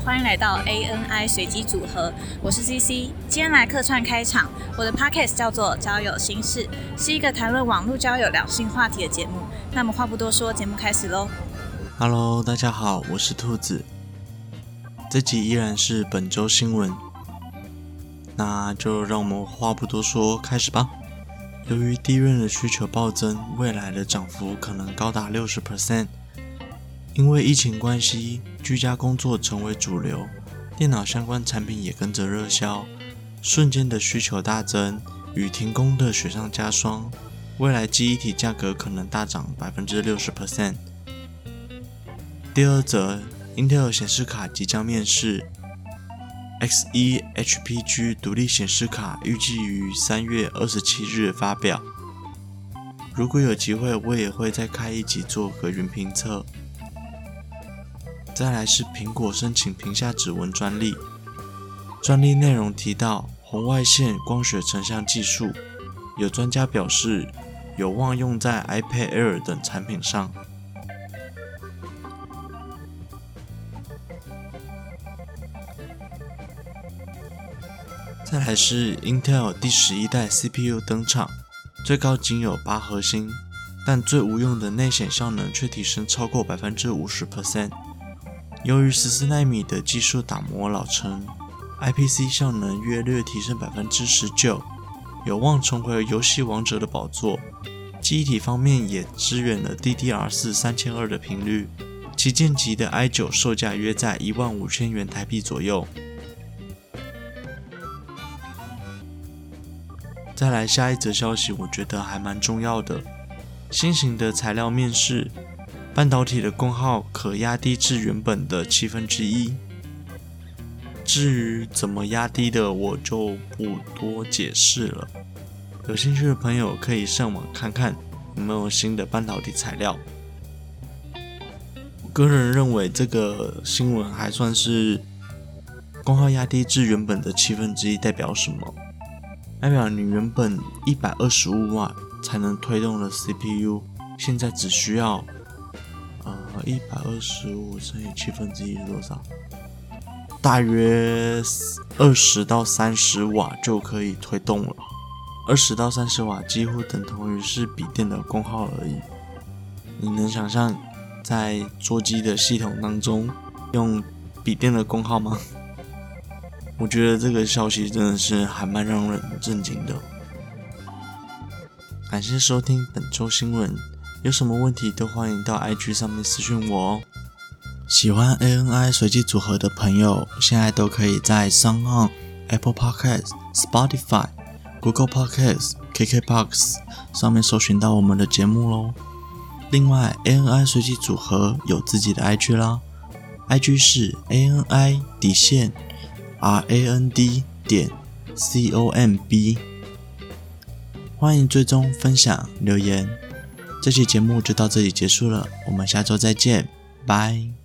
欢迎来到 ANI 随机组合，我是 CC，今天来客串开场。我的 Podcast 叫做交友心事，是一个谈论网络交友两性话题的节目。那么话不多说，节目开始喽。Hello，大家好，我是兔子。这集依然是本周新闻，那就让我们话不多说，开始吧。由于地润的需求暴增，未来的涨幅可能高达六十 percent。因为疫情关系，居家工作成为主流，电脑相关产品也跟着热销，瞬间的需求大增，与停工的雪上加霜，未来记忆体价格可能大涨百分之六十 percent。第二则，Intel 显示卡即将面世，X1 HPG 独立显示卡预计于三月二十七日发表。如果有机会，我也会再开一集做个云评测。再来是苹果申请屏下指纹专利，专利内容提到红外线光学成像技术，有专家表示有望用在 iPad Air 等产品上。再来是 Intel 第十一代 CPU 登场，最高仅有八核心，但最无用的内显效能却提升超过百分之五十 percent。由于十四纳米的技术打磨老成，IPC 效能约略提升百分之十九，有望重回游戏王者的宝座。记忆体方面也支援了 DDR4 三千二的频率，旗舰级的 i9 售价约在一万五千元台币左右。再来下一则消息，我觉得还蛮重要的，新型的材料面世。半导体的功耗可压低至原本的七分之一。至于怎么压低的，我就不多解释了。有兴趣的朋友可以上网看看有没有新的半导体材料。我个人认为这个新闻还算是功耗压低至原本的七分之一，代表什么？代表你原本一百二十五瓦才能推动的 CPU，现在只需要。一百二十五乘以七分之一是多少？大约二十到三十瓦就可以推动了。二十到三十瓦几乎等同于是笔电的功耗而已。你能想象在桌机的系统当中用笔电的功耗吗？我觉得这个消息真的是还蛮让人震惊的。感谢收听本周新闻。有什么问题都欢迎到 IG 上面私讯我哦。喜欢 ANI 随机组合的朋友，现在都可以在 SoundOn、Apple Podcasts、Spotify、Google Podcasts、KKBox 上面搜寻到我们的节目喽。另外，ANI 随机组合有自己的 IG 啦，IG 是 ANI 底线 RAND 点 COMB，欢迎追踪、分享、留言。这期节目就到这里结束了，我们下周再见，拜。